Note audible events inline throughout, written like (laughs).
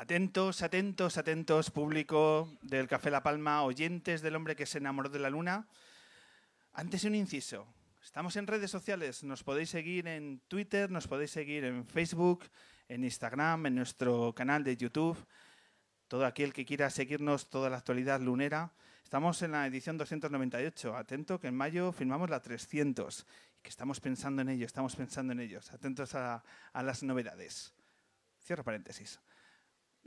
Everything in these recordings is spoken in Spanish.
Atentos, atentos, atentos, público del Café La Palma, oyentes del hombre que se enamoró de la luna. Antes un inciso. Estamos en redes sociales. Nos podéis seguir en Twitter, nos podéis seguir en Facebook, en Instagram, en nuestro canal de YouTube. Todo aquel que quiera seguirnos toda la actualidad lunera. Estamos en la edición 298. Atento que en mayo firmamos la 300 y que estamos pensando en ello, estamos pensando en ellos. Atentos a, a las novedades. Cierro paréntesis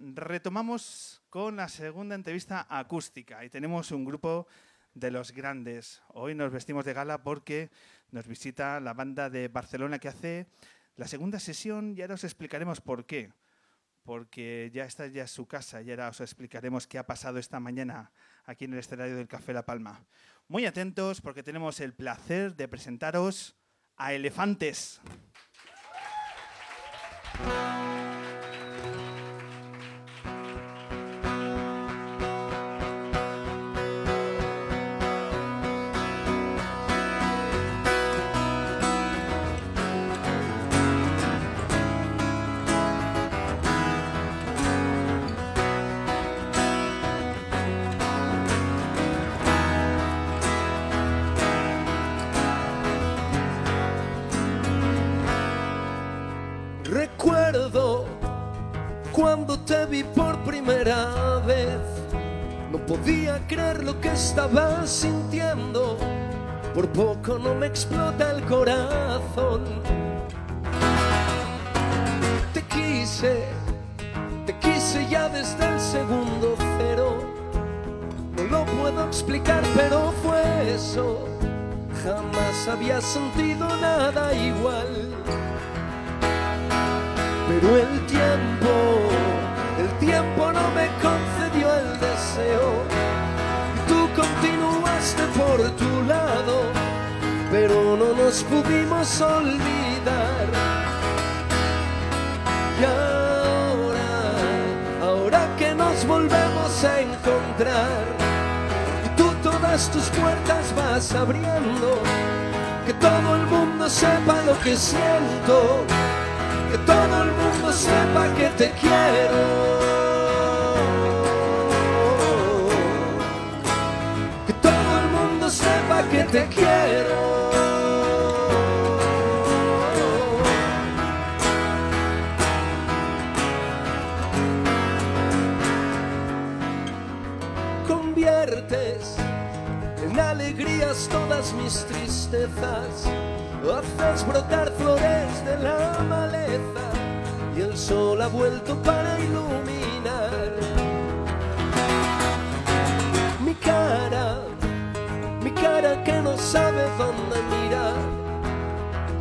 retomamos con la segunda entrevista acústica y tenemos un grupo de los grandes. Hoy nos vestimos de gala porque nos visita la banda de Barcelona que hace la segunda sesión y ahora os explicaremos por qué. Porque ya está ya su casa y ahora os explicaremos qué ha pasado esta mañana aquí en el escenario del Café La Palma. Muy atentos porque tenemos el placer de presentaros a Elefantes. Podía creer lo que estaba sintiendo. Por poco no me explota el corazón. Te quise, te quise ya desde el segundo cero. No lo puedo explicar, pero fue eso. Jamás había sentido nada igual. Pero el tiempo, el tiempo no me concedió el deseo. Continuaste por tu lado, pero no nos pudimos olvidar. Y ahora, ahora que nos volvemos a encontrar, tú todas tus puertas vas abriendo, que todo el mundo sepa lo que siento que todo el mundo sepa que te quiero. Te quiero. Conviertes en alegrías todas mis tristezas haces brotar flores de la maleza y el sol ha vuelto para iluminar mi cara, cara que no sabe dónde mirar,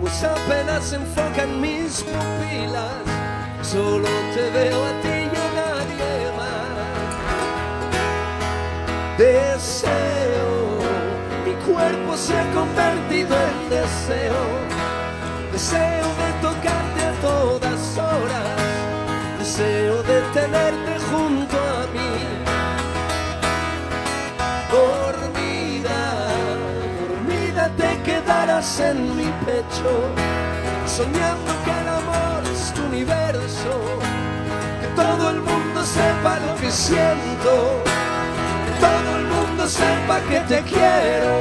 pues apenas se enfocan mis pupilas, solo te veo a ti y a nadie más. Deseo cuerpo se ha convertido en deseo, deseo de tocarte a todas horas, deseo de tenerte en mi pecho, soñando que el amor es tu universo, que todo el mundo sepa lo que siento todo el mundo sepa que te quiero.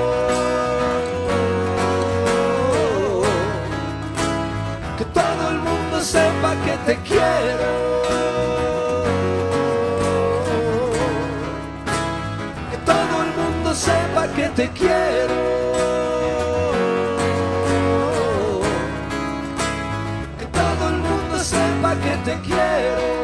Que todo el mundo sepa que te quiero. Que todo el mundo sepa que te quiero. Sepa que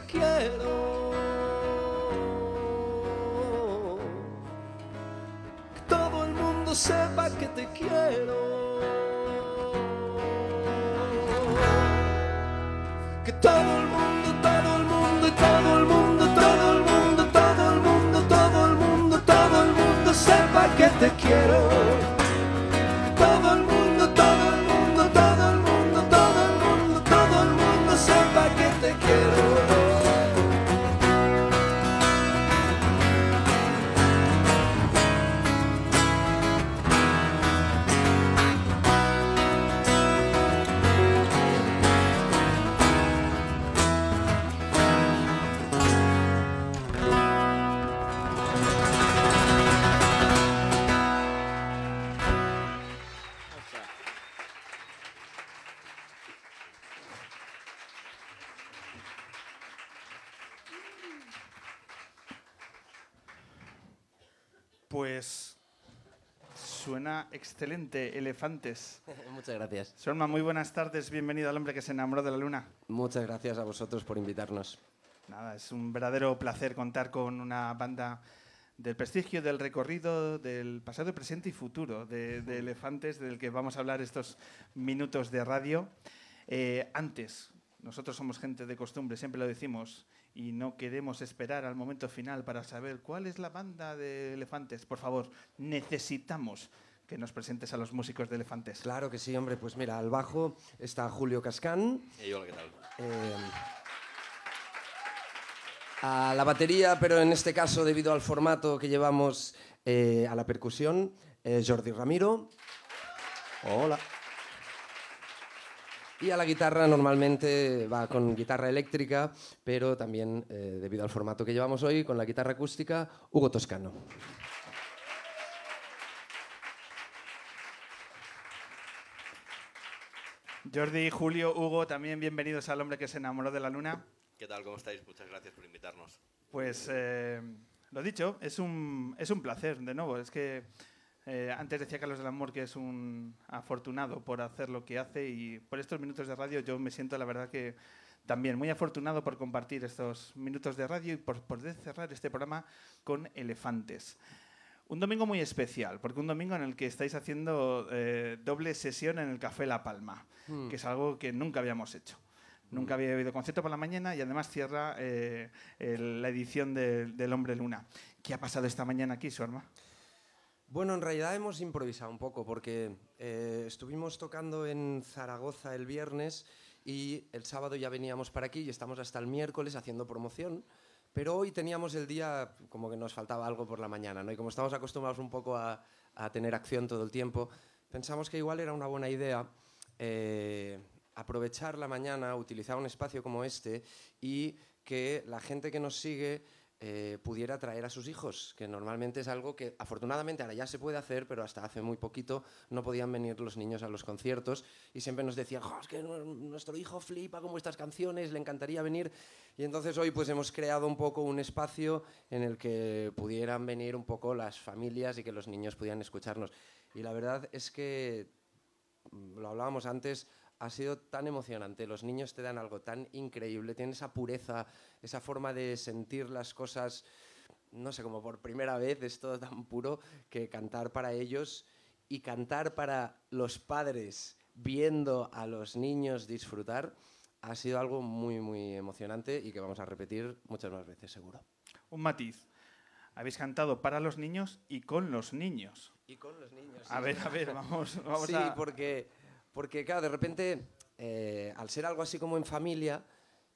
quiero. Que todo el mundo sepa que te quiero. Que todo el mundo, todo el mundo, todo el mundo, todo el mundo, todo el mundo, todo el mundo, todo el mundo sepa que te quiero. Suena excelente, Elefantes. (laughs) Muchas gracias. Sorma, muy buenas tardes, bienvenido al hombre que se enamoró de la luna. Muchas gracias a vosotros por invitarnos. Nada, es un verdadero placer contar con una banda del prestigio, del recorrido, del pasado, presente y futuro de, de Elefantes, del que vamos a hablar estos minutos de radio. Eh, antes, nosotros somos gente de costumbre, siempre lo decimos, y no queremos esperar al momento final para saber cuál es la banda de Elefantes. Por favor, necesitamos que nos presentes a los músicos de Elefantes. Claro que sí, hombre. Pues mira, al bajo está Julio Cascán. Y hola, ¿qué tal? eh, a la batería, pero en este caso, debido al formato que llevamos eh, a la percusión, eh, Jordi Ramiro. Hola. Y a la guitarra normalmente va con guitarra eléctrica, pero también, eh, debido al formato que llevamos hoy, con la guitarra acústica, Hugo Toscano. Jordi, Julio, Hugo, también bienvenidos al hombre que se enamoró de la luna. ¿Qué tal? ¿Cómo estáis? Muchas gracias por invitarnos. Pues eh, lo dicho, es un, es un placer, de nuevo. Es que eh, antes decía Carlos del Amor que es un afortunado por hacer lo que hace y por estos minutos de radio yo me siento, la verdad, que también muy afortunado por compartir estos minutos de radio y por poder cerrar este programa con elefantes. Un domingo muy especial, porque un domingo en el que estáis haciendo eh, doble sesión en el Café La Palma, Hmm. que es algo que nunca habíamos hecho. Nunca había habido concierto por la mañana y además cierra eh, el- la edición de- del Hombre Luna. ¿Qué ha pasado esta mañana aquí, Sorma? Bueno, en realidad hemos improvisado un poco porque eh, estuvimos tocando en Zaragoza el viernes y el sábado ya veníamos para aquí y estamos hasta el miércoles haciendo promoción. Pero hoy teníamos el día como que nos faltaba algo por la mañana, ¿no? Y como estamos acostumbrados un poco a, tener acción todo el tiempo, pensamos que igual era una buena idea eh, aprovechar la mañana, utilizar un espacio como este y que la gente que nos sigue eh, pudiera traer a sus hijos, que normalmente es algo que afortunadamente ahora ya se puede hacer, pero hasta hace muy poquito no podían venir los niños a los conciertos y siempre nos decían, "Jo, es que nu- nuestro hijo flipa con vuestras canciones, le encantaría venir. Y entonces hoy pues hemos creado un poco un espacio en el que pudieran venir un poco las familias y que los niños pudieran escucharnos. Y la verdad es que mm, lo hablábamos antes, ha sido tan emocionante. Los niños te dan algo tan increíble, tienen esa pureza, esa forma de sentir las cosas, no sé, como por primera vez, es todo tan puro que cantar para ellos y cantar para los padres viendo a los niños disfrutar ha sido algo muy, muy emocionante y que vamos a repetir muchas más veces, seguro. Un matiz. Habéis cantado para los niños y con los niños. Y con los niños. A ver, a ver, vamos, vamos sí, a... porque, porque claro, de repente, eh, al ser algo así como en familia,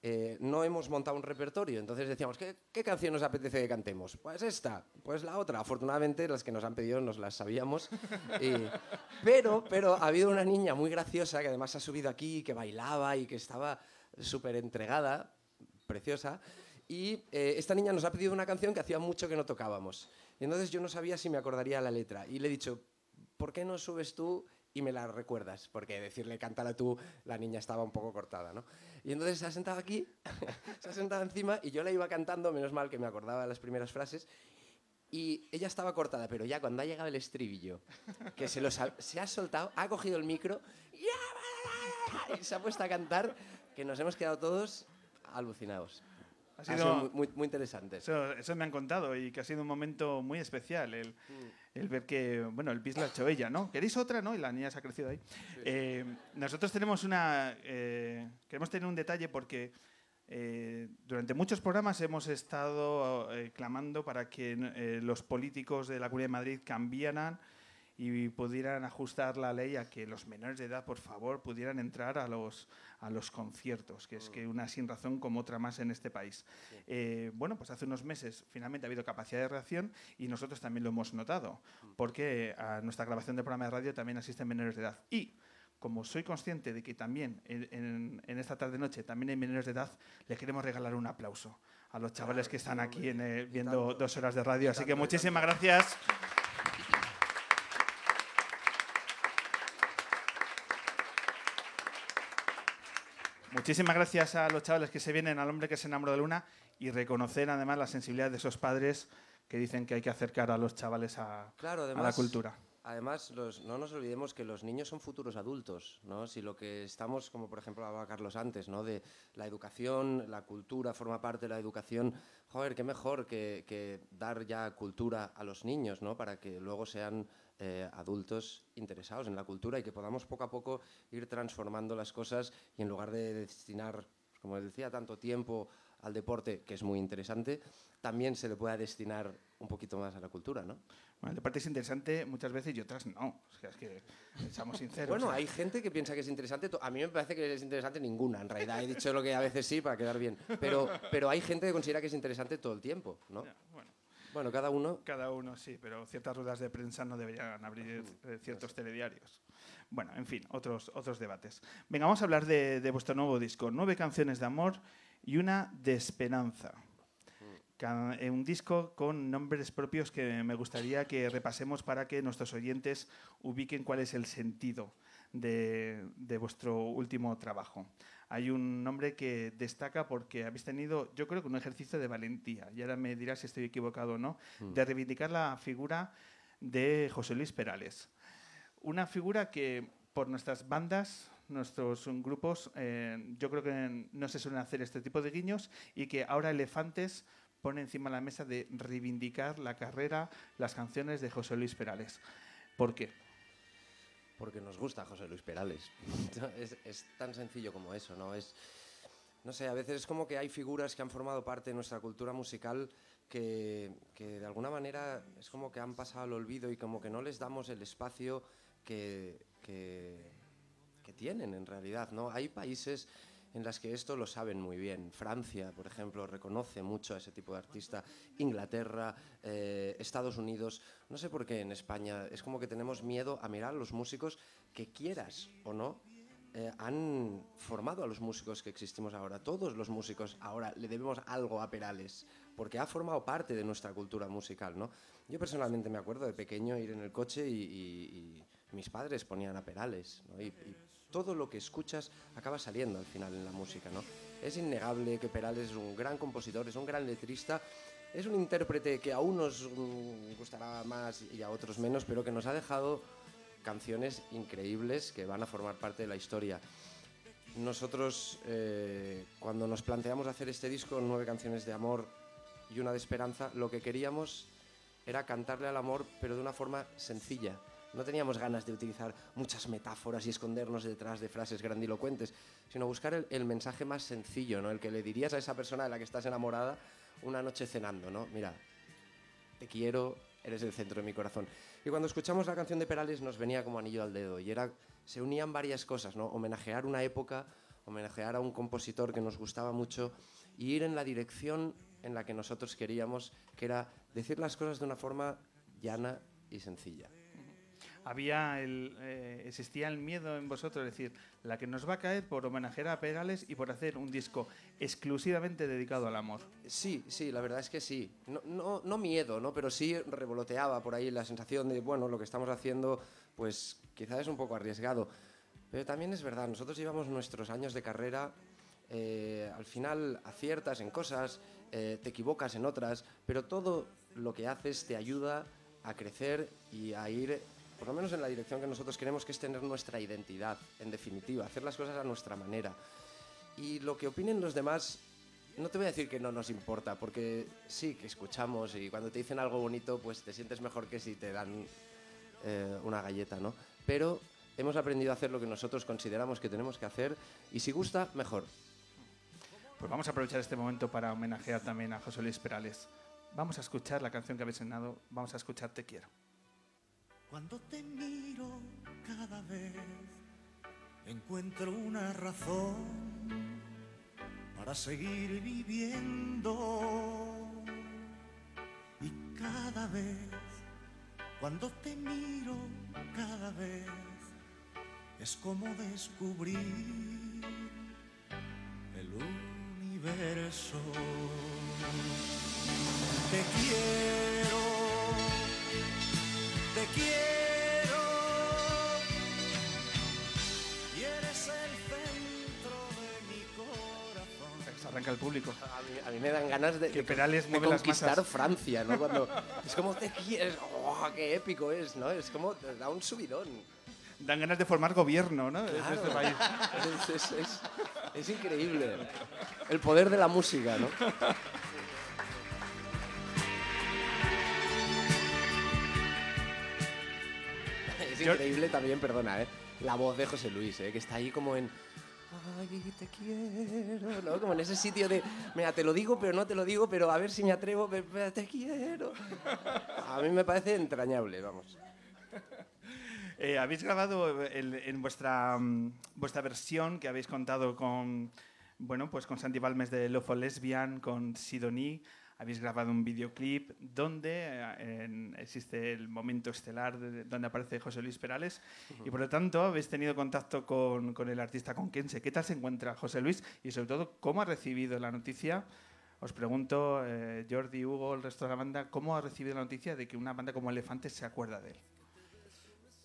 eh, no hemos montado un repertorio. Entonces decíamos, ¿qué, ¿qué canción nos apetece que cantemos? Pues esta, pues la otra. Afortunadamente, las que nos han pedido nos las sabíamos. (laughs) Y- pero, pero ha habido una niña muy graciosa que además ha subido aquí, que bailaba y que estaba súper entregada, preciosa. Y eh, esta niña nos ha pedido una canción que hacía mucho que no tocábamos. Y entonces yo no sabía si me acordaría la letra. Y le he dicho, ¿por qué no subes tú y me la recuerdas? Porque decirle cántala tú, la niña estaba un poco cortada, ¿no? Y entonces se ha sentado aquí, (laughs) se ha sentado encima y yo la iba cantando, menos mal que me acordaba las primeras frases. Y ella estaba cortada, pero ya cuando ha llegado el estribillo, que se, los se ha soltado, ha cogido el micro y se ha puesto a cantar, que nos hemos quedado todos alucinados. Ha Ha sido- sido muy, muy, interesante. Eso, eso me han contado y que ha sido un momento muy especial el, Mm. el ver que, bueno, el pis la ha hecho ella, ¿no? ¿Queréis otra, no? Y la niña se ha crecido ahí. Eh, nosotros tenemos una... eh, queremos tener un detalle porque eh, durante muchos programas hemos estado eh, clamando para que eh, los políticos de la Comunidad de Madrid cambiaran y pudieran ajustar la ley a que los menores de edad, por favor, pudieran entrar a los, a los conciertos, que es que una sin razón como otra más en este país. Eh, bueno, pues hace unos meses finalmente ha habido capacidad de reacción y nosotros también lo hemos notado, porque a nuestra grabación de programa de radio también asisten menores de edad. Y como soy consciente de que también en, en- en esta tarde-noche también hay menores de edad, le queremos regalar un aplauso a los chavales que están aquí en, eh, viendo dos horas de radio. Así que muchísimas gracias. Muchísimas gracias a los chavales que se vienen al hombre que se enamoró de Luna y reconocer además la sensibilidad de esos padres que dicen que hay que acercar a los chavales a, Claro, a la además, cultura. Además, los- no nos olvidemos que los niños son futuros adultos, ¿no? Si lo que estamos, como por ejemplo hablaba Carlos antes, ¿no? De la educación, la cultura forma parte de la educación. Joder, qué mejor que, que dar ya cultura a los niños, ¿no? Para que luego sean eh, adultos interesados en la cultura y que podamos poco a poco ir transformando las cosas y en lugar de destinar, como les decía, tanto tiempo al deporte, que es muy interesante, también se le pueda destinar un poquito más a la cultura, ¿no? Bueno, de parte es interesante muchas veces y otras no. O sea, es que seamos sinceros. Bueno, o sea, hay gente que piensa que es interesante. A mí me parece que es interesante ninguna, en realidad. He dicho lo que a veces sí para quedar bien. Pero, pero hay gente que considera que es interesante todo el tiempo, ¿no? ya, bueno, Bueno, cada uno. cada uno sí, pero ciertas ruedas de prensa no deberían abrir eh, ciertos telediarios. Bueno, en fin, otros, otros debates. Venga, vamos a hablar de, de vuestro nuevo disco. Nueve canciones de amor y una de esperanza. Ca- eh, Un disco con nombres propios que me gustaría que repasemos para que nuestros oyentes ubiquen cuál es el sentido de, de vuestro último trabajo. Hay un nombre que destaca porque habéis tenido, yo creo que un ejercicio de valentía, y ahora me dirás si estoy equivocado o no, de reivindicar la figura de José Luis Perales. Una figura que por nuestras bandas, nuestros grupos, eh, yo creo que no se suelen hacer este tipo de guiños y que ahora Elefantes pone encima de la mesa de reivindicar la carrera, las canciones de José Luis Perales. ¿Por qué? Porque nos gusta José Luis Perales. (laughs) Es, tan sencillo como eso, ¿no? Es, no sé, a veces es como que hay figuras que han formado parte de nuestra cultura musical que, que de alguna manera es como que han pasado al olvido y como que no les damos el espacio que, que, que tienen en realidad, ¿no? Hay países en las que esto lo saben muy bien. Francia, por ejemplo, reconoce mucho a ese tipo de artista. Inglaterra, eh, Estados Unidos. No sé por qué en España es como que tenemos miedo a mirar a los músicos que quieras o no. eh, han formado a los músicos que existimos ahora. Todos los músicos ahora le debemos algo a Perales, porque ha formado parte de nuestra cultura musical, ¿no? Yo personalmente me acuerdo de pequeño ir en el coche y, mis padres ponían a Perales, ¿no? Y- y todo lo que escuchas acaba saliendo al final en la música, ¿no? Es innegable que Perales es un gran compositor, es un gran letrista, es un intérprete que a unos mm, gustará más y a otros menos, pero que nos ha dejado canciones increíbles que van a formar parte de la historia. Nosotros, eh, cuando nos planteamos hacer este disco, nueve canciones de amor y una de esperanza, lo que queríamos era cantarle al amor, pero de una forma sencilla. No teníamos ganas de utilizar muchas metáforas y escondernos detrás de frases grandilocuentes, sino buscar el, mensaje más sencillo, ¿no? El que le dirías a esa persona de la que estás enamorada una noche cenando, ¿no? Mira, te quiero, eres el centro de mi corazón. Y cuando escuchamos la canción de Perales nos venía como anillo al dedo y era, se unían varias cosas, ¿no? Homenajear una época, homenajear a un compositor que nos gustaba mucho y ir en la dirección en la que nosotros queríamos, que era decir las cosas de una forma llana y sencilla. Había el, eh, existía el miedo en vosotros, es decir, la que nos va a caer por homenajear a Perales y por hacer un disco exclusivamente dedicado al amor. Sí, sí, la verdad es que sí. No, no, no miedo, ¿no? Pero sí revoloteaba por ahí la sensación de, bueno, lo que estamos haciendo, pues quizás es un poco arriesgado. Pero también es verdad, nosotros llevamos nuestros años de carrera, eh, al final aciertas en cosas, eh, te equivocas en otras, pero todo lo que haces te ayuda a crecer y a ir, por lo menos en la dirección que nosotros queremos, que es tener nuestra identidad, en definitiva, hacer las cosas a nuestra manera. Y lo que opinen los demás no te voy a decir que no nos importa, porque sí que escuchamos y cuando te dicen algo bonito, pues te sientes mejor que si te dan eh, una galleta, ¿no? Pero hemos aprendido a hacer lo que nosotros consideramos que tenemos que hacer y si gusta, mejor. Pues vamos a aprovechar este momento para homenajear también a José Luis Perales. Vamos a escuchar la canción que habéis sonado, vamos a escuchar Te quiero. Cuando te miro cada vez encuentro una razón para seguir viviendo. Y cada vez, cuando te miro cada vez, es como descubrir el universo. Te quiero, te quiero. Y eres el centro de mi corazón. Se arranca el público. A mí, a mí me dan ganas de, Que de- Perales de conquistar. Francia, ¿no? Cuando (laughs) es como te quieres, ¡oh, qué épico es, ¿no? Es como te da un subidón. Dan ganas de formar gobierno, ¿no? De este país. (laughs) Es, es- es- es increíble. El poder de la música, ¿no? Es Yo- increíble también, perdona, ¿eh? La voz de José Luis, ¿eh? Que está ahí como en... Ay, te quiero, ¿no? Como en ese sitio de, mira, te lo digo, pero no te lo digo, pero a ver si me atrevo, te quiero. A mí me parece entrañable, vamos. (laughs) Eh, habéis grabado el- en vuestra, mm, vuestra versión que habéis contado con, bueno, pues con Santi Balmes de Love for Lesbian, con Sidoní. Habéis grabado un videoclip donde eh, en- existe el momento estelar de- donde aparece José Luis Perales y por lo tanto habéis tenido contacto con, con el artista con Kense. ¿Qué tal se encuentra José Luis y sobre todo cómo ha recibido la noticia? Os pregunto, eh, Jordi, Hugo, el resto de la banda, ¿cómo ha recibido la noticia de que una banda como Elefantes se acuerda de él?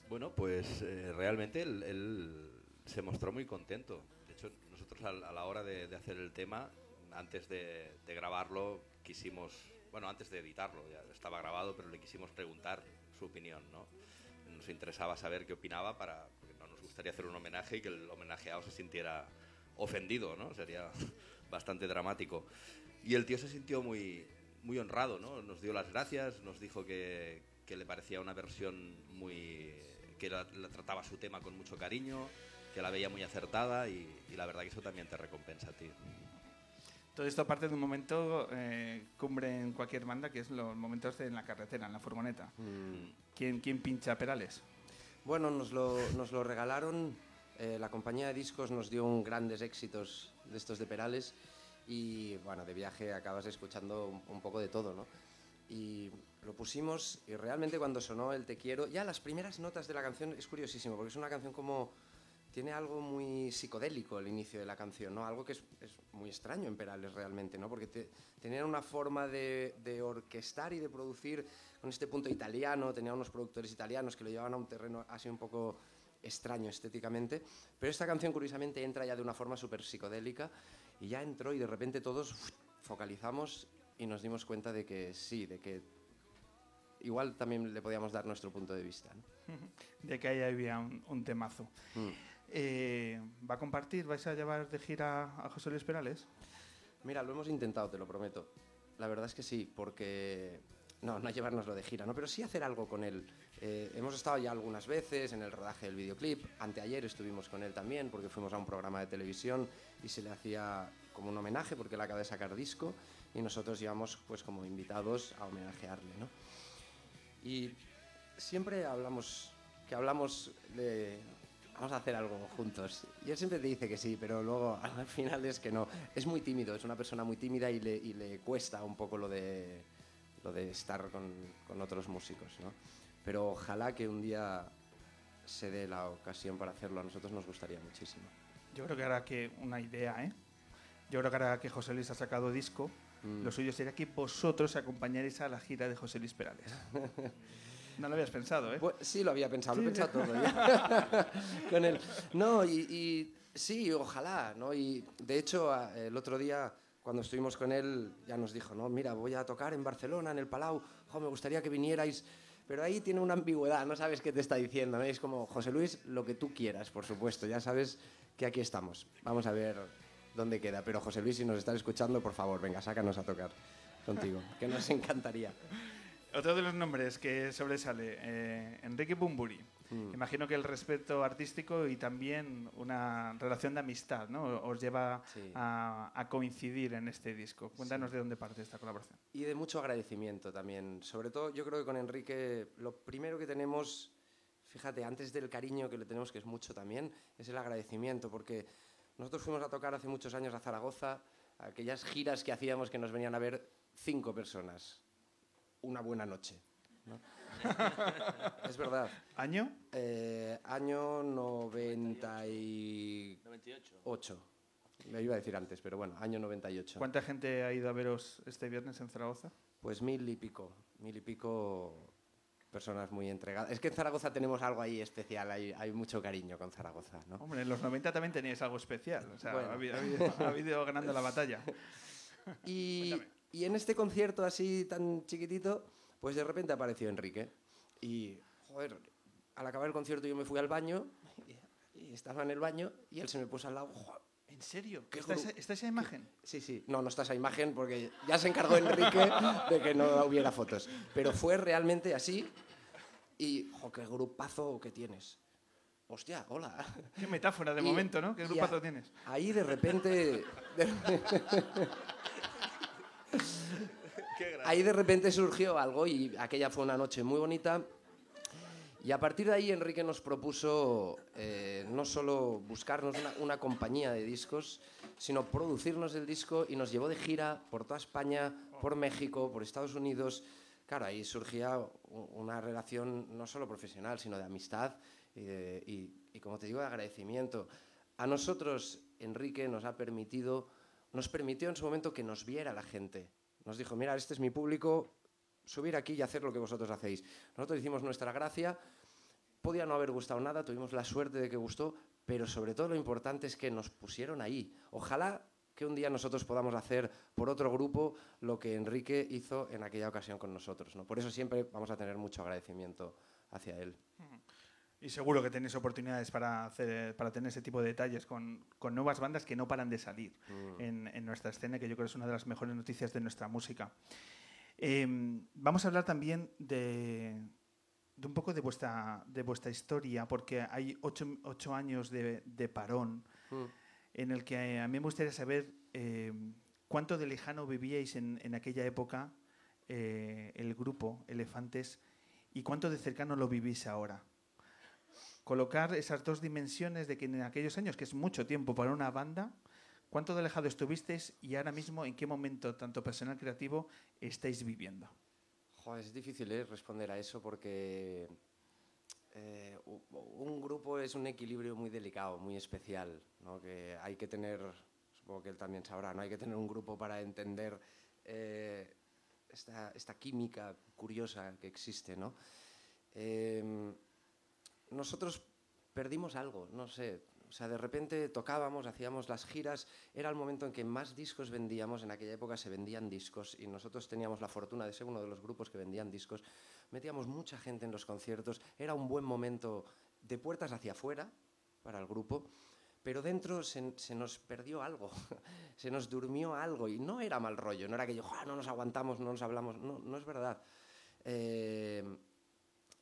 Bueno, pues eh, realmente él, él se mostró muy contento. De hecho, nosotros al- a, la hora de, de hacer el tema, antes de, de grabarlo, quisimos, bueno, antes de editarlo, ya estaba grabado, pero le quisimos preguntar su opinión, ¿no? Nos interesaba saber qué opinaba para, porque no nos gustaría hacer un homenaje y que el homenajeado se sintiera ofendido, ¿no? Sería (laughs) bastante dramático. Y el tío se sintió muy, muy honrado, ¿no? Nos dio las gracias, nos dijo que, que le parecía una versión muy... que la, la trataba su tema con mucho cariño, que la veía muy acertada y, y la verdad que eso también te recompensa a ti. Todo esto parte de un momento eh, cumbre en cualquier banda, que es los momentos de en la carretera, en la furgoneta. ¿Quién, quién pincha Perales? Bueno, nos lo, nos lo regalaron, eh, la compañía de discos nos dio un grandes éxitos de estos de Perales y bueno, de viaje acabas escuchando un, un poco de todo, ¿no? Y lo pusimos y realmente cuando sonó el Te Quiero, ya las primeras notas de la canción es curiosísimo porque es una canción como... Tiene algo muy psicodélico el inicio de la canción, ¿no? Algo que es, es muy extraño en Perales realmente, ¿no? Porque te- tenían una forma de, de orquestar y de producir con este punto italiano, tenía unos productores italianos que lo llevaban a un terreno así un poco extraño estéticamente, pero esta canción curiosamente entra ya de una forma súper psicodélica y ya entró y de repente todos focalizamos y nos dimos cuenta de que sí, de que igual también le podíamos dar nuestro punto de vista. ¿no? (laughs) De que ahí había un, un temazo. Mm. Eh, ¿Va a compartir? ¿Vais a llevar de gira a José Luis Perales? Mira, lo hemos intentado, te lo prometo. La verdad es que sí, porque... No, no llevárnoslo de gira, ¿no? Pero sí hacer algo con él. Eh, hemos estado ya algunas veces en el rodaje del videoclip. Anteayer estuvimos con él también porque fuimos a un programa de televisión y se le hacía como un homenaje porque él acaba de sacar disco y nosotros íbamos pues como invitados a homenajearle, ¿no? Y siempre hablamos, que hablamos de... Vamos a hacer algo juntos. Y él siempre te dice que sí, pero luego (laughs) al final es que no. Es muy tímido, es una persona muy tímida y le, y le cuesta un poco lo de, lo de estar con, con otros músicos, ¿no? Pero ojalá que un día se dé la ocasión para hacerlo. A nosotros nos gustaría muchísimo. Yo creo que ahora que una idea, ¿eh? Yo creo que ahora que José Luis ha sacado disco, Mm. lo suyo sería que vosotros acompañaréis a la gira de José Luis Perales. (laughs) No lo habías pensado, ¿eh? Pues, sí, lo había pensado, lo he pensado todo ya. (laughs) Con él. No, y, y sí, ojalá, ¿no? Y de hecho, el otro día, cuando estuvimos con él, ya nos dijo, no, mira, voy a tocar en Barcelona, en el Palau, jo, me gustaría que vinierais. Pero ahí tiene una ambigüedad, no sabes qué te está diciendo. ¿no? Es como, José Luis, lo que tú quieras, por supuesto, ya sabes que aquí estamos. Vamos a ver dónde queda. Pero José Luis, si nos estás escuchando, por favor, venga, sácanos a tocar contigo, que nos encantaría. Otro de los nombres que sobresale, eh, Enrique Bumburi. Mm. Imagino que el respeto artístico y también una relación de amistad ¿no? os lleva Sí. a, a coincidir en este disco. Cuéntanos de dónde parte esta colaboración. Y de mucho agradecimiento también. Sobre todo, yo creo que con Enrique lo primero que tenemos, fíjate, antes del cariño que le tenemos, que es mucho también, es el agradecimiento, porque nosotros fuimos a tocar hace muchos años a Zaragoza, aquellas giras que hacíamos que nos venían a ver cinco personas. Una buena noche. ¿no? (laughs) es verdad. ¿Año? Eh, año 98. 98. Le iba a decir antes, pero bueno, año 98. ¿Cuánta gente ha ido a veros este viernes en Zaragoza? Pues mil y pico, mil y pico personas muy entregadas. Es que en Zaragoza tenemos algo ahí especial, hay, hay mucho cariño con Zaragoza, ¿no? Hombre, en los 90 también teníais algo especial. O sea, Bueno. ha, habido, ha habido- ha habido ganando la batalla. (laughs) Y, Cuéntame. Y en este concierto así tan chiquitito, pues de repente apareció Enrique. Y, joder, al acabar el concierto yo me fui al baño y, estaba en el baño y él se me puso al lado. "Jo, ¿En serio? Qué ¿Está esa, está esa imagen? Sí, sí, no, no está esa imagen porque ya se encargó Enrique de que no hubiera fotos. Pero fue realmente así y, jo, qué grupazo que tienes. Hostia, hola. Qué metáfora de Y- momento, ¿no? ¿Qué grupazo a- tienes? Ahí de repente. de- (laughs) ahí de repente surgió algo y aquella fue una noche muy bonita. Y a partir de ahí Enrique nos propuso eh, no solo buscarnos una, compañía de discos, sino producirnos el disco y nos llevó de gira por toda España, por México, por Estados Unidos. Claro, ahí surgía una relación no solo profesional, sino de amistad y- y, como te digo, de agradecimiento. A nosotros, Enrique nos ha permitido, nos permitió en su momento que nos viera la gente. Nos dijo, mira, este es mi público, subir aquí y hacer lo que vosotros hacéis. Nosotros hicimos nuestra gracia, podía no haber gustado nada, tuvimos la suerte de que gustó, pero sobre todo lo importante es que nos pusieron ahí. Ojalá que un día nosotros podamos hacer por otro grupo lo que Enrique hizo en aquella ocasión con nosotros. ¿no? Por eso siempre vamos a tener mucho agradecimiento hacia él. Y seguro que tenéis oportunidades para, hacer, para tener ese tipo de detalles con, con nuevas bandas que no paran de salir en, en nuestra escena, que yo creo que es una de las mejores noticias de nuestra música. Eh, vamos a hablar también de, de un poco de vuestra, de vuestra historia, porque hay ocho, ocho años de, de parón Mm. en el que a mí me gustaría saber eh, cuánto de lejano vivíais en, en aquella época eh, el grupo Elefantes y cuánto de cercano lo vivís ahora. Colocar esas dos dimensiones de que en aquellos años, que es mucho tiempo para una banda, cuánto de alejado estuvisteis y ahora mismo en qué momento, tanto personal creativo, estáis viviendo. Joder, es difícil ¿eh? responder a eso porque eh, un grupo es un equilibrio muy delicado, muy especial, ¿no? que hay que tener, supongo que él también sabrá, ¿no? hay que tener un grupo para entender eh, esta, esta química curiosa que existe. ¿no? Nosotros perdimos algo, no sé. O sea, de repente tocábamos, hacíamos las giras, era el momento en que más discos vendíamos, en aquella época se vendían discos y nosotros teníamos la fortuna de ser uno de los grupos que vendían discos, metíamos mucha gente en los conciertos, era un buen momento de puertas hacia afuera para el grupo, pero dentro se, se nos perdió algo, (laughs) se nos durmió algo y no era mal rollo, no era que yo, "Joder, no nos aguantamos, no nos hablamos, no, no es verdad. Eh,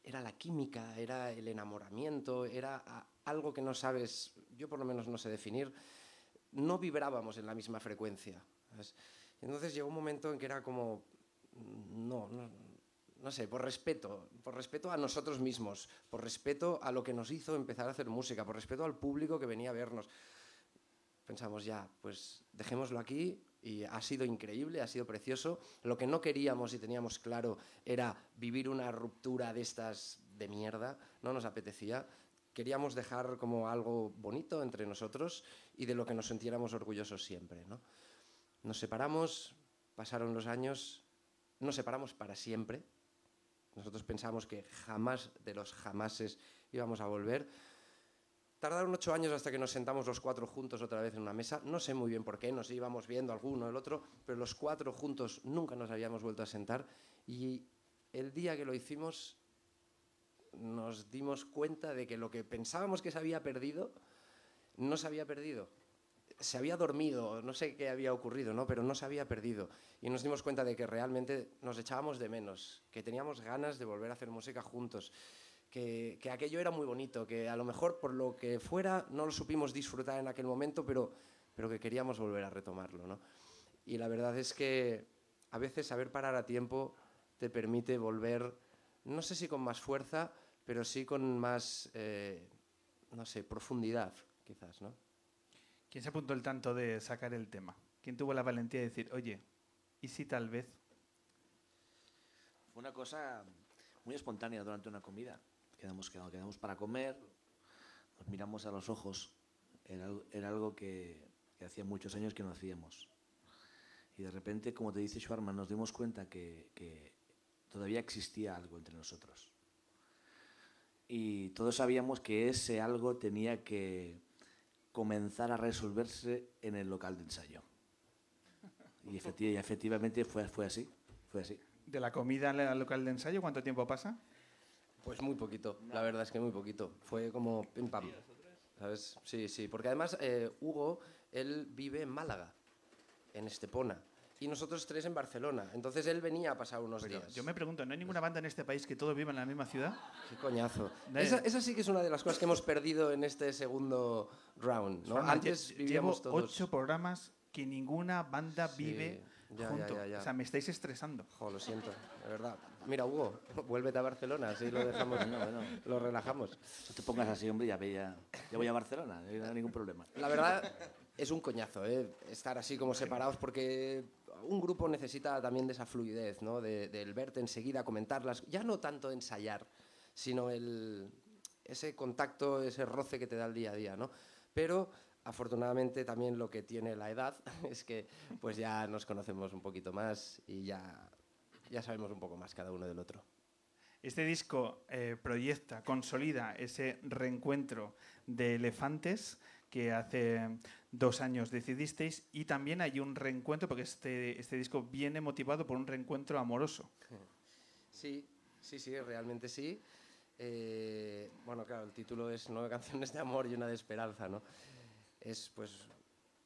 era la química, era el enamoramiento, era a- algo que no sabes, yo por lo menos no sé definir, no vibrábamos en la misma frecuencia. Entonces llegó un momento en que era como, no, no sé, por respeto, por respeto a nosotros mismos, por respeto a lo que nos hizo empezar a hacer música, por respeto al público que venía a vernos. Pensamos ya, pues dejémoslo aquí y ha sido increíble, ha sido precioso. Lo que no queríamos y teníamos claro era vivir una ruptura de estas de mierda, no nos apetecía. Queríamos dejar como algo bonito entre nosotros y de lo que nos sintiéramos orgullosos siempre. ¿no? Nos separamos, pasaron los años, nos separamos para siempre. Nosotros pensamos que jamás de los jamases íbamos a volver. Tardaron ocho años hasta que nos sentamos los cuatro juntos otra vez en una mesa. No sé muy bien por qué, nos íbamos viendo alguno el otro, pero los cuatro juntos nunca nos habíamos vuelto a sentar. Y el día que lo hicimos nos dimos cuenta de que lo que pensábamos que se había perdido, no se había perdido. se había dormido, no sé qué había ocurrido, ¿no? pero no se había perdido. Y nos dimos cuenta de que realmente nos echábamos de menos, que teníamos ganas de volver a hacer música juntos, que, que aquello era muy bonito, que a lo mejor por lo que fuera no lo supimos disfrutar en aquel momento, pero, pero que queríamos volver a retomarlo. ¿no? Y la verdad es que a veces saber parar a tiempo te permite volver, no sé si con más fuerza, pero sí con más, eh, no sé, profundidad, quizás, ¿no? ¿Quién se apuntó el tanto de sacar el tema? ¿Quién tuvo la valentía de decir, oye, ¿y si tal vez? Fue una cosa muy espontánea durante una comida. Quedamos, quedamos, quedamos para comer, nos miramos a los ojos. Era, era algo que, que hacía muchos años que no hacíamos. Y de repente, como te dice Schwarman, nos dimos cuenta que, que todavía existía algo entre nosotros. Y todos sabíamos que ese algo tenía que comenzar a resolverse en el local de ensayo. Y efectivamente fue, fue así. Fue así. ¿De la comida al local de ensayo cuánto tiempo pasa? Pues muy poquito, la verdad es que muy poquito. Fue como pim pam. ¿Sabes? Sí, sí, porque además eh, Hugo, él vive en Málaga, en Estepona, y nosotros tres en Barcelona. Entonces él venía a pasar unos Pero días. yo me pregunto, ¿no hay ninguna banda en este país que todos vivan en la misma ciudad? Qué coñazo. Esa, esa sí que es una de las cosas que hemos perdido en este segundo round. Antes vivíamos llevo todos. ocho programas que ninguna banda Sí, vive ya, junto. ya, ya. O sea, me estáis estresando. Jo, lo siento, de verdad. Mira, Hugo, (laughs) vuélvete a Barcelona, así lo dejamos, Bueno, bueno. lo relajamos. No te pongas así, hombre, ya, ya, ya voy a Barcelona, no hay ningún problema. La verdad es un coñazo, ¿eh? estar así como separados, porque un grupo necesita también de esa fluidez, ¿no? De, del verte enseguida, comentarlas, ya no tanto ensayar, sino el, ese contacto, ese roce que te da el día a día, ¿no? Pero afortunadamente también lo que tiene la edad (laughs) es que pues ya nos conocemos un poquito más y ya, ya sabemos un poco más cada uno del otro. Este disco eh, proyecta, consolida ese reencuentro de elefantes que hace dos años decidisteis y también hay un reencuentro, porque este, este disco viene motivado por un reencuentro amoroso. Sí, sí, sí, realmente sí. Eh, bueno, claro, el título es Nueve canciones de amor y una de esperanza, ¿no? Es, pues,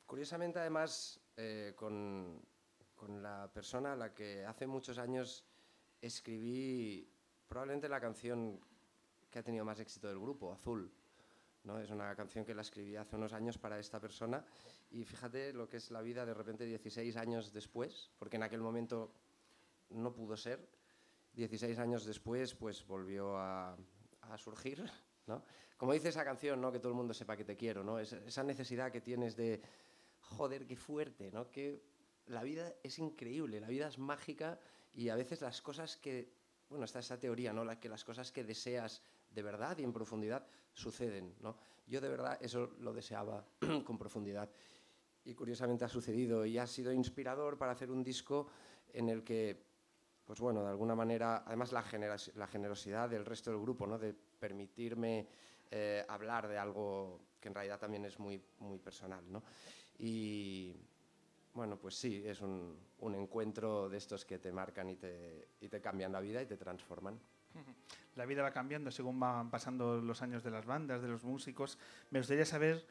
curiosamente, además, eh, con, con la persona a la que hace muchos años escribí probablemente la canción que ha tenido más éxito del grupo, Azul. ¿no? Es una canción que la escribí hace unos años para esta persona y fíjate lo que es la vida de repente 16 años después, porque en aquel momento no pudo ser. 16 años después, pues volvió a, a surgir, ¿no? Como dice esa canción, ¿no? Que todo el mundo sepa que te quiero, ¿no? Es- esa necesidad que tienes de, joder, qué fuerte, ¿no? Que la vida es increíble, la vida es mágica y a veces las cosas que, bueno, está esa teoría, ¿no? La, que las cosas que deseas de verdad y en profundidad suceden, ¿no? Yo de verdad eso lo deseaba (clears throat) con profundidad y curiosamente ha sucedido y ha sido inspirador para hacer un disco en el que pues bueno, de alguna manera, además la, generosidad del resto del grupo, ¿no? de permitirme eh, hablar de algo que en realidad también es muy, personal. ¿no? Y bueno, pues sí, es un, encuentro de estos que te marcan y te, cambian la vida y te transforman. La vida va cambiando según van pasando los años de las bandas, de los músicos. Me gustaría saber,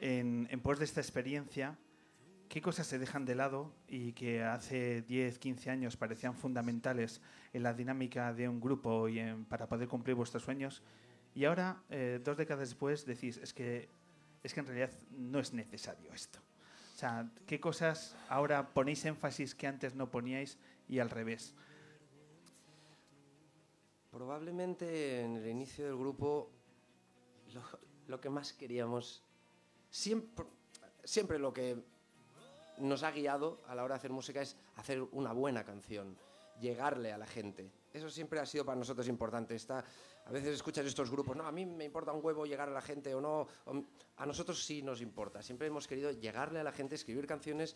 en pos de esta experiencia, qué cosas se dejan de lado y que hace 10, 15 años parecían fundamentales en la dinámica de un grupo y en- para poder cumplir vuestros sueños. Y ahora, eh, dos décadas después, decís, es que, es que en realidad no es necesario esto. O sea, ¿qué cosas ahora ponéis énfasis que antes no poníais y al revés? Probablemente en el inicio del grupo lo, lo que más queríamos, siempre, siempre lo que nos ha guiado a la hora de hacer música es hacer una buena canción, llegarle a la gente. Eso siempre ha sido para nosotros importante. Está, a veces escuchas estos grupos, no, a mí me importa un huevo llegar a la gente o no. a nosotros sí nos importa. Siempre hemos querido llegarle a la gente, escribir canciones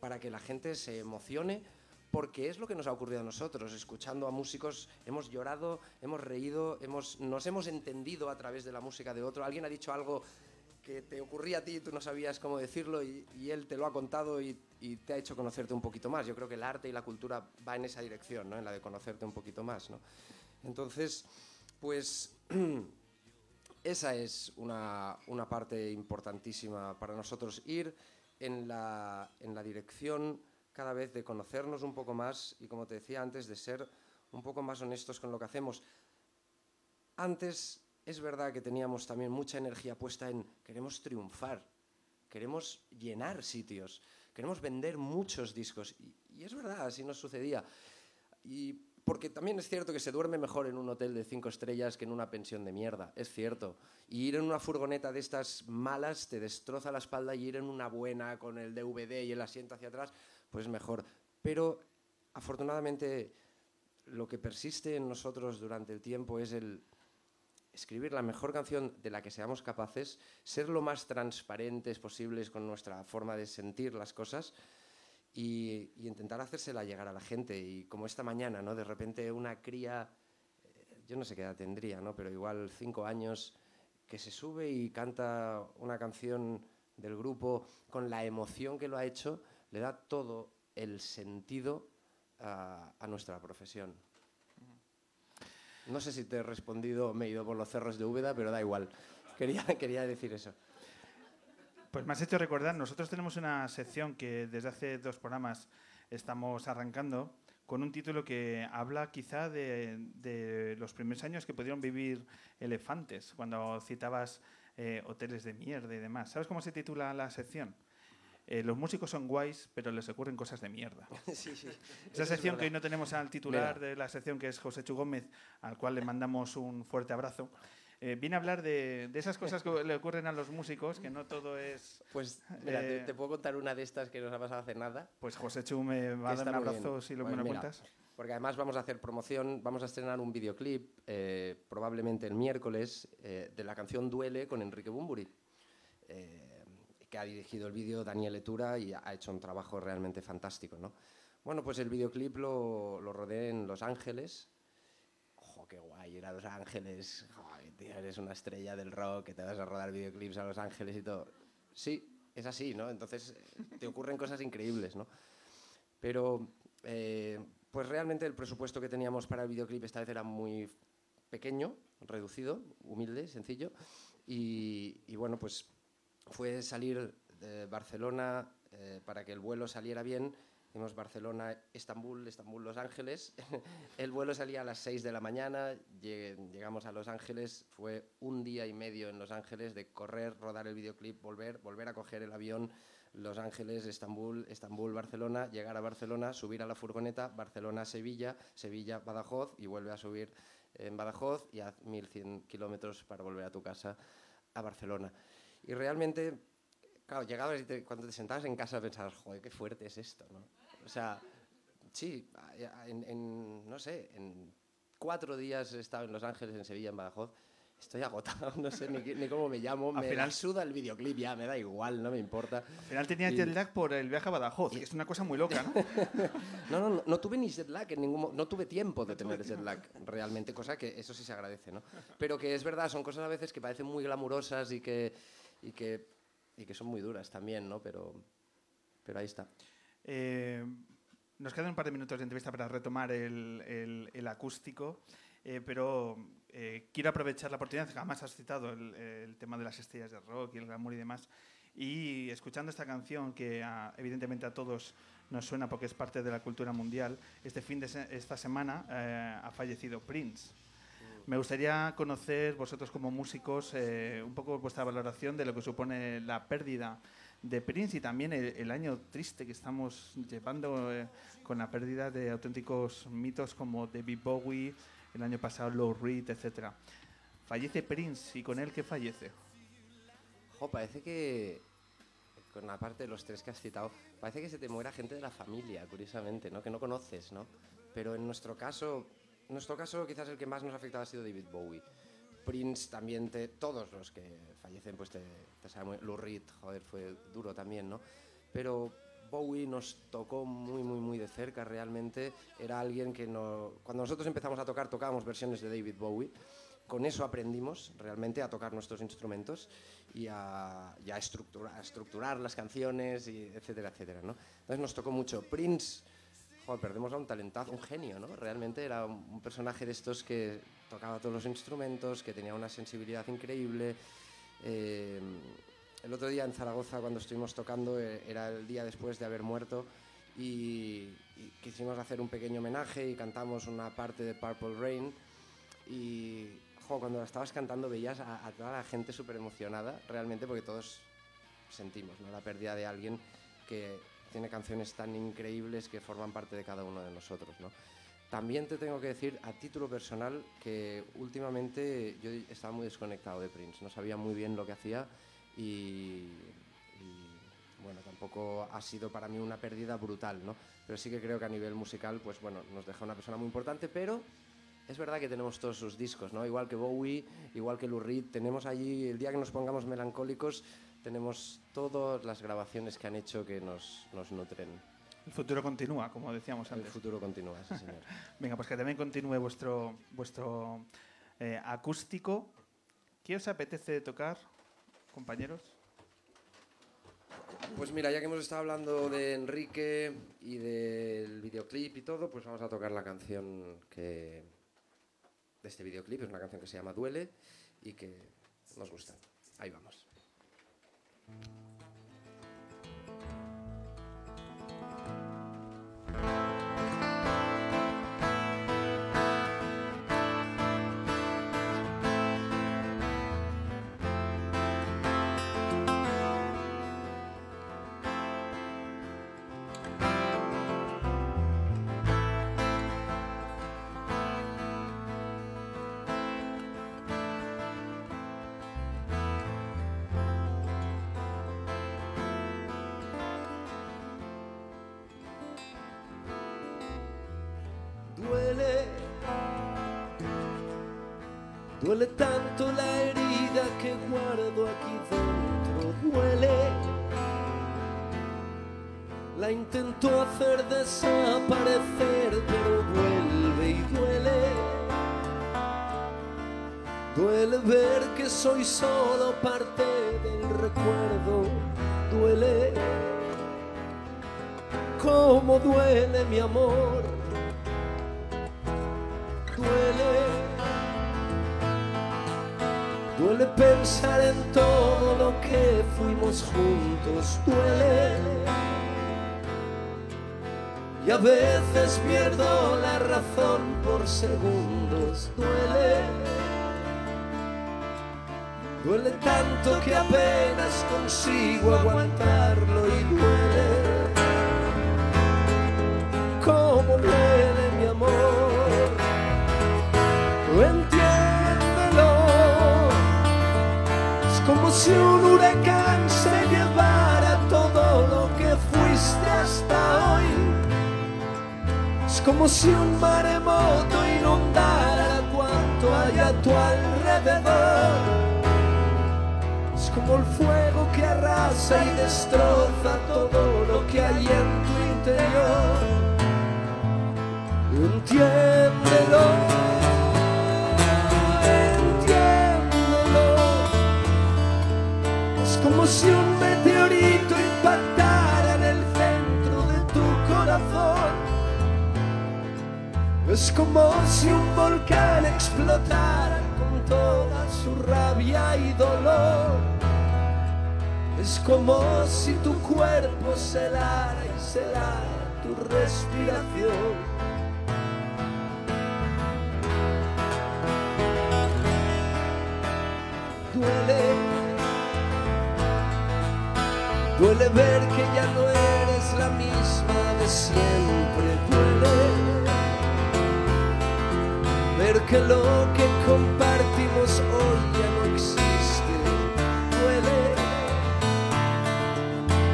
para que la gente se emocione, porque es lo que nos ha ocurrido a nosotros. Escuchando a músicos hemos llorado, hemos reído, hemos, nos hemos entendido a través de la música de otro. Alguien ha dicho algo que te ocurría a ti, tú no sabías cómo decirlo y, y él te lo ha contado y, y te ha hecho conocerte un poquito más. Yo creo que el arte y la cultura va en esa dirección, ¿no? en la de conocerte un poquito más. ¿no? Entonces, pues (clears throat) esa es una, una parte importantísima para nosotros, ir en la, en la dirección cada vez de conocernos un poco más y, como te decía antes, de ser un poco más honestos con lo que hacemos. Antes es verdad que teníamos también mucha energía puesta en queremos triunfar, queremos llenar sitios, queremos vender muchos discos. Y, es verdad, así nos sucedía. Y porque también es cierto que se duerme mejor en un hotel de cinco estrellas que en una pensión de mierda, es cierto. Y ir en una furgoneta de estas malas te destroza la espalda y ir en una buena con el DVD y el asiento hacia atrás, pues mejor. Pero afortunadamente lo que persiste en nosotros durante el tiempo es el escribir la mejor canción de la que seamos capaces, ser lo más transparentes posibles con nuestra forma de sentir las cosas y, intentar hacérsela llegar a la gente. Y como esta mañana, ¿no? De repente una cría, eh, yo no sé qué edad tendría, ¿no? Pero igual cinco años, que se sube y canta una canción del grupo con la emoción que lo ha hecho, le da todo el sentido a nuestra profesión. No sé si te he respondido, me he ido por los cerros de Úbeda, pero da igual. Quería, (laughs) quería decir eso. Pues me has hecho recordar, nosotros tenemos una sección que desde hace dos programas estamos arrancando con un título que habla quizá de, los primeros años que pudieron vivir elefantes, cuando citabas eh, hoteles de mierda y demás. ¿Sabes cómo se titula la sección? Eh, los músicos son guays, pero les ocurren cosas de mierda. (laughs) sí, sí. Esa sección que hoy no tenemos al titular de la sección, que es José Chu Gómez, al cual le mandamos un fuerte abrazo, eh, viene a hablar de, de esas cosas que le ocurren a los músicos, que no todo es... Pues mira, te, Eh, te puedo contar una de estas que nos ha pasado hace nada. Pues José Chu me va a dar un abrazo bien. si lo Pues me lo mira, cuentas. Porque además vamos a hacer promoción, vamos a estrenar un videoclip eh, probablemente el miércoles eh, de la canción Duele con Enrique Bumburi, eh, que ha dirigido el vídeo Daniel Etura y ha hecho un trabajo realmente fantástico. ¿no? Bueno, pues el videoclip lo, lo rodé en Los Ángeles. Ojo, qué guay, ir a Los Ángeles. Joder, tío, eres una estrella del rock, que te vas a rodar videoclips a Los Ángeles y todo. Sí, es así, ¿no? Entonces eh, te ocurren cosas increíbles, ¿no? Pero, eh, pues realmente el presupuesto que teníamos para el videoclip esta vez era muy pequeño, reducido, humilde, sencillo. Y, y bueno, pues fue salir de Barcelona eh, para que el vuelo saliera bien. Hicimos Barcelona, Estambul, Estambul, Los Ángeles. (laughs) el vuelo salía a las 6 de la mañana, llegamos a Los Ángeles, fue un día y medio en Los Ángeles de correr, rodar el videoclip, volver, volver a coger el avión, Los Ángeles, Estambul, Estambul, Barcelona, llegar a Barcelona, subir a la furgoneta, Barcelona, Sevilla, Sevilla, Badajoz y vuelve a subir en Badajoz y haz 1100 kilómetros para volver a tu casa a Barcelona. Y realmente, claro, llegabas y cuando te sentabas en casa pensabas, joder, qué fuerte es esto, ¿no? O sea, sí, en, en, no sé, en cuatro días he en Los Ángeles, en Sevilla, en Badajoz. Estoy agotado, (laughs) no sé ni, cómo me llamo. Al me final- suda el videoclip ya, me da igual, no me importa. Al final tenía Y- jet lag por el viaje a Badajoz, que es una cosa muy loca, ¿no? (laughs) No, no, no, no tuve ni jet lag en ningún no tuve tiempo de tener jet lag realmente, cosa que eso sí se agradece, ¿no? Pero que es verdad, son cosas a veces que parecen muy glamurosas y que, y que, y que son muy duras también, ¿no? Pero, pero ahí está. Eh, nos quedan un par de minutos de entrevista para retomar el, el- el acústico, eh, pero eh, quiero aprovechar la oportunidad, que además has citado el, el tema de las estrellas de rock y el glamour y demás, y escuchando esta canción que a- evidentemente a todos nos suena porque es parte de la cultura mundial, este fin de se- esta semana eh, ha fallecido Prince. Me gustaría conocer vosotros como músicos eh, un poco vuestra valoración de lo que supone la pérdida de Prince y también el, el año triste que estamos llevando eh, con la pérdida de auténticos mitos como David Bowie, el año pasado Lou Reed, etc. Fallece Prince y con él, ¿qué fallece? Jo, parece que, con la parte de los tres que has citado, parece que se te muera gente de la familia, curiosamente, ¿no? Que no conoces, ¿no? Pero en nuestro caso, en nuestro caso quizás el que más nos ha afectado ha sido David Bowie. Prince también, te, todos los que fallecen, pues te, te sabe muy... Lou Reed, joder, fue duro también, ¿no? Pero Bowie nos tocó muy, muy, muy de cerca realmente. Era alguien que no... Cuando nosotros empezamos a tocar, tocábamos versiones de David Bowie. Con eso aprendimos realmente a tocar nuestros instrumentos y a, y a estructurar, a estructurar las canciones, y etcétera, etcétera, ¿no? Entonces nos tocó mucho. Prince, joder, perdemos a un talentazo, un genio, ¿no? Realmente era un personaje de estos que tocaba todos los instrumentos, que tenía una sensibilidad increíble. Eh, el otro día en Zaragoza, cuando estuvimos tocando, eh, era el día después de haber muerto y, quisimos hacer un pequeño homenaje y cantamos una parte de Purple Rain y cuando la estabas cantando veías a, a toda la gente súper emocionada, realmente, porque todos sentimos la pérdida de alguien que tiene canciones tan increíbles que forman parte de cada uno de nosotros. ¿no? También te tengo que decir, a título personal, que últimamente yo estaba muy desconectado de Prince, no sabía muy bien lo que hacía y, y, bueno, tampoco ha sido para mí una pérdida brutal, ¿no? Pero sí que creo que a nivel musical, pues bueno, nos deja una persona muy importante, pero es verdad que tenemos todos sus discos, ¿no? Igual que Bowie, igual que Lou Reed, tenemos allí, el día que nos pongamos melancólicos, tenemos todas las grabaciones que han hecho que nos, nos nutren. El futuro continúa, como decíamos El antes. futuro continúa, sí, señor. (laughs) Venga, pues que también continúe vuestro, vuestro eh, acústico. ¿Qué os apetece tocar, compañeros? Pues mira, ya que hemos estado hablando de Enrique y del videoclip y todo, pues vamos a tocar la canción que de este videoclip, es una canción que se llama Duele y que nos gusta. Ahí vamos. Duele tanto la herida que guardo aquí dentro, duele. La intento hacer desaparecer, pero vuelve y duele. Duele ver que soy solo parte del recuerdo, duele. Cómo duele mi amor duele. Duele pensar en todo lo que fuimos juntos, duele. Y a veces pierdo la razón por segundos, duele. Duele tanto que apenas consigo aguantarlo y duele. Como si un maremoto inundara cuanto hay a tu alrededor. Es como el fuego que arrasa y destroza todo lo que hay en tu interior. Entiéndelo. Es como si un volcán explotara con toda su rabia y dolor. Es como si tu cuerpo se helara y se helara tu respiración. Duele, duele ver que ya no eres ver que lo que compartimos hoy ya no existe. Duele,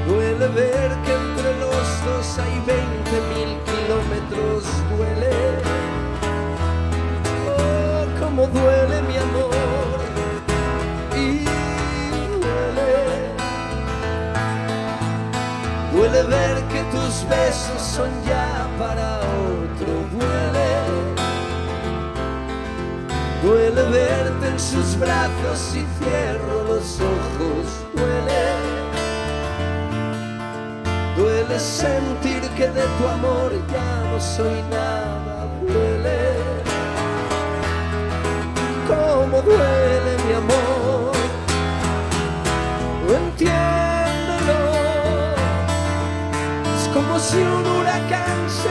duele ver que entre los dos hay 20 mil kilómetros. Duele, oh, cómo duele mi amor. Y duele, duele ver que tus besos son ya para Duele verte en sus brazos y cierro los ojos. Duele. Duele sentir que de tu amor ya no soy nada. Duele como duele mi amor. Entiéndelo. Es como si un huracán se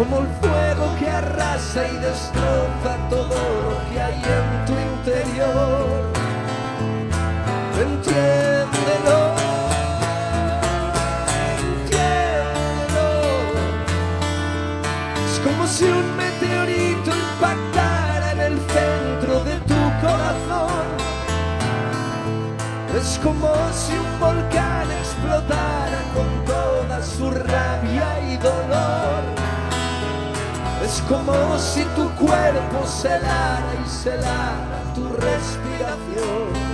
como el fuego que arrasa y destroza todo lo que hay en tu interior. Entiéndelo. Entiéndelo. Es como si un como si tu cuerpo se helara y se helara tu respiración.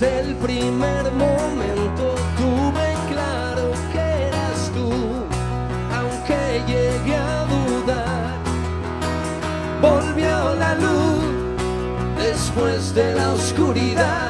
Desde el primer momento. Tuve claro que eras tú, aunque llegué a dudar. Volvió la luz después de la oscuridad.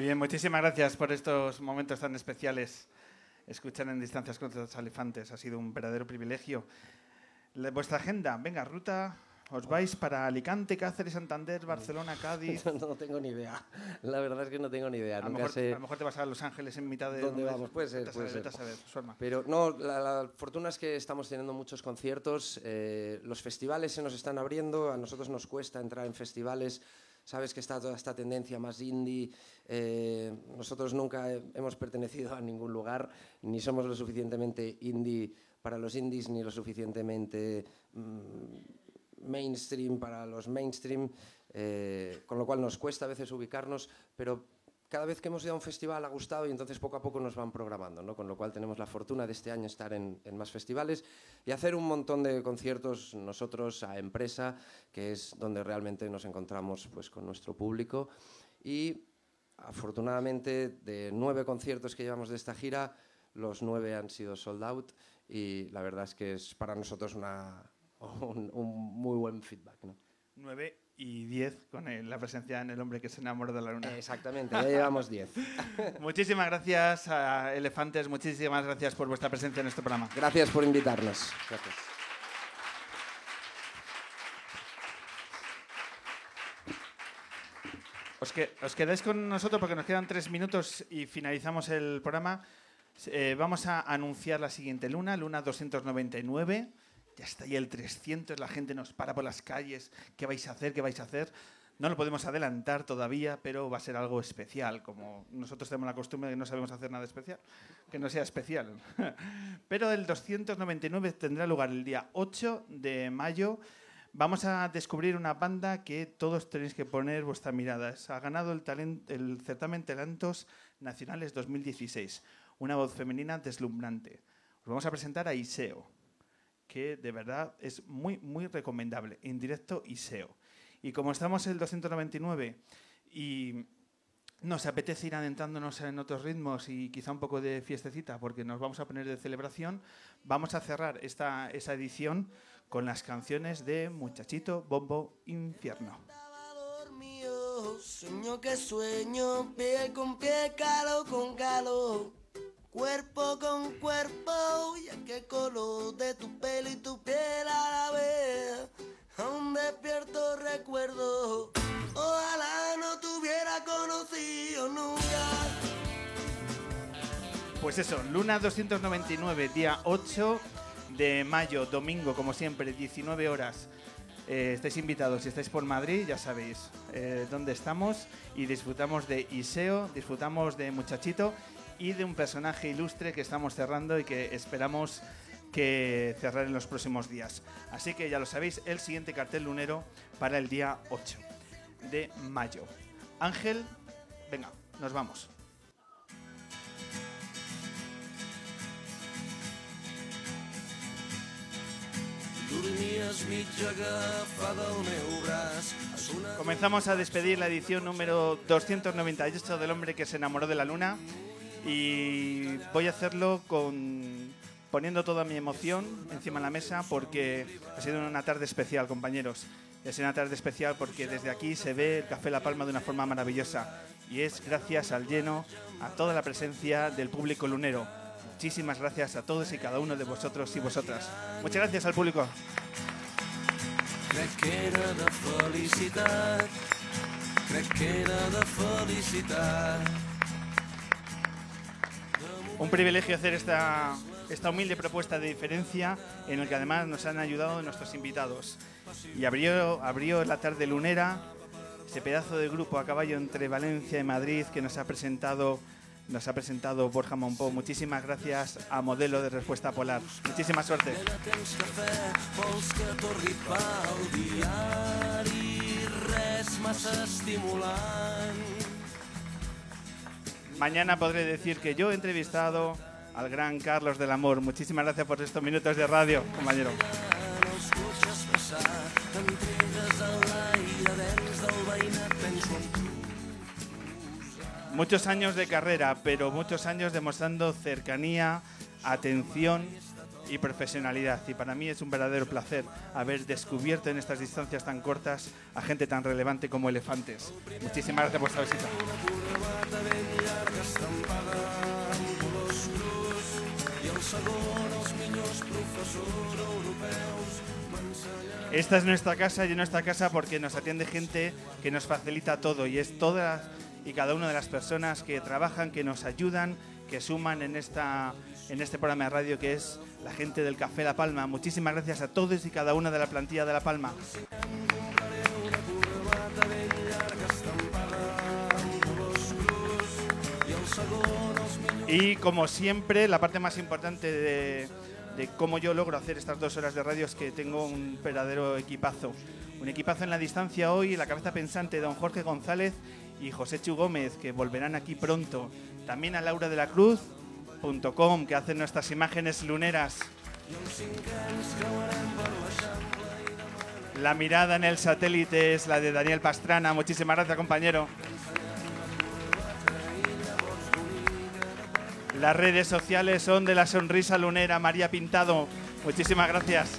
Qué bien, muchísimas gracias por estos momentos tan especiales. Escuchar en distancias contra los elefantes ha sido un verdadero privilegio. La- vuestra agenda, venga, ruta, os vais para Alicante, Cáceres, Santander, Barcelona, Cádiz. (laughs) No tengo ni idea. La verdad es que no tengo ni idea. A lo, Nunca mejor, sé. a lo mejor te vas a Los Ángeles en mitad de... ¿Dónde vamos? Puede ser, puede ser. saber. Pero no, la, la fortuna es que estamos teniendo muchos conciertos, eh, los festivales se nos están abriendo, a nosotros nos cuesta entrar en festivales, sabes que está toda esta tendencia más indie, eh, nosotros nunca he- hemos pertenecido a ningún lugar, ni somos lo suficientemente indie para los indies, ni lo suficientemente mm, mainstream para los mainstream, eh, con lo cual nos cuesta a veces ubicarnos, pero cada vez que hemos ido a un festival ha gustado y entonces poco a poco nos van programando, ¿no? con lo cual tenemos la fortuna de este año estar en, más festivales y hacer un montón de conciertos nosotros a empresa, que es donde realmente nos encontramos pues, con nuestro público. Y afortunadamente de nueve conciertos que llevamos de esta gira, los nueve han sido sold out y la verdad es que es para nosotros una, (laughs) un, muy buen feedback. 9 y 10 con el- la presencia en El hombre que se enamoró de la luna. Exactamente, ya llevamos diez. (laughs) Muchísimas gracias a Elefantes, muchísimas gracias por vuestra presencia en este programa. Gracias por invitarnos. Gracias. Os, que- os quedáis con nosotros porque nos quedan tres minutos y finalizamos el programa. Eh, vamos a anunciar la siguiente luna, luna 299. Ya está ahí el 300, la gente nos para por las calles. ¿Qué vais a hacer? ¿Qué vais a hacer? No lo podemos adelantar todavía, pero va a ser algo especial. Como nosotros tenemos la costumbre de que no sabemos hacer nada especial, que no sea especial. (laughs) pero el 299 tendrá lugar el día 8 de mayo Vamos a descubrir una banda que todos tenéis que poner vuestra mirada. Es- Ha ganado el, talen- el certamen Talentos Nacionales 2016. Una voz femenina deslumbrante. Os vamos a presentar a Iseo, que de verdad es muy, muy recomendable. En directo, Iseo. Y como estamos en el 299 y nos apetece ir adentrándonos en otros ritmos y quizá un poco de fiestecita, porque nos vamos a poner de celebración, vamos a cerrar esta, esa edición con las canciones de Muchachito Bombo Infierno. Dormido, sueño que sueño, pie con pie, calor con calor, cuerpo con cuerpo, y a qué color de tu pelo y tu piel a la vez, aún despierto recuerdo, ojalá no te hubiera conocido nunca. Pues eso, Luna 299, día 8 de mayo, domingo, como siempre, 19 horas. Eh, estáis invitados, si estáis por Madrid, ya sabéis eh, dónde estamos y disfrutamos de Iseo, disfrutamos de Muchachito y de un personaje ilustre que estamos cerrando y que esperamos que cerrar en los próximos días. Así que ya lo sabéis, el siguiente cartel lunero para el día 8 de mayo. Ángel, venga, nos vamos. Comenzamos a despedir la edición número 298 del hombre que se enamoró de la luna y voy a hacerlo con poniendo toda mi emoción encima de la mesa porque ha sido una tarde especial, compañeros. Es una tarde especial porque desde aquí se ve el Café La Palma de una forma maravillosa y es gracias al lleno, a toda la presencia del público lunero. Muchísimas gracias a todos y cada uno de vosotros y vosotras. Muchas gracias al público. Un privilegio hacer esta, esta humilde propuesta de diferencia en el que además nos han ayudado nuestros invitados. Y abrió, abrió la tarde lunera ese pedazo de grupo a caballo entre Valencia y Madrid que nos ha presentado, nos ha presentado Borja Monpó. Muchísimas gracias a Modelo de Respuesta Polar. Muchísima suerte. Mañana podré decir que yo he entrevistado al gran Carlos del Amor. Muchísimas gracias por estos minutos de radio, compañero. Muchos años de carrera, pero muchos años demostrando cercanía, atención y profesionalidad. Y para mí es un verdadero placer haber descubierto en estas distancias tan cortas a gente tan relevante como Elefantes. Muchísimas gracias por esta visita. Esta es nuestra casa y en nuestra casa porque nos atiende gente que nos facilita todo y es todas y cada una de las personas que trabajan, que nos ayudan, que suman en esta en este programa de radio que es la gente del Café La Palma. Muchísimas gracias a todos y cada una de la plantilla de La Palma. Y como siempre, la parte más importante de, cómo yo logro hacer estas dos horas de radio es que tengo un verdadero equipazo. Un equipazo en la distancia hoy, la cabeza pensante de don Jorge González y José Chu Gómez, que volverán aquí pronto. También a Laura de la Que hacen nuestras imágenes luneras. La mirada en el satélite es la de Daniel Pastrana. Muchísimas gracias, compañero. Las redes sociales son de la sonrisa lunera María Pintado. Muchísimas gracias.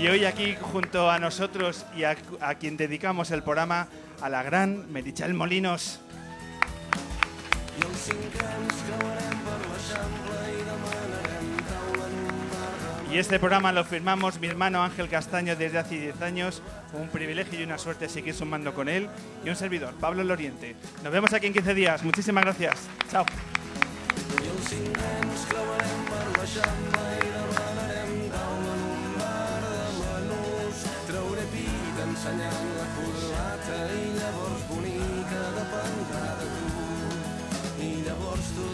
Y hoy aquí junto a nosotros y a, a quien dedicamos el programa, a la gran Merichel Molinos. Y este programa lo firmamos mi hermano Ángel Castaño desde hace 10 años. Un privilegio y una suerte seguir sumando con él. Y un servidor, Pablo Loriente. Nos vemos aquí en 15 días. Muchísimas gracias. Chao.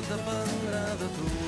Dependrà de tu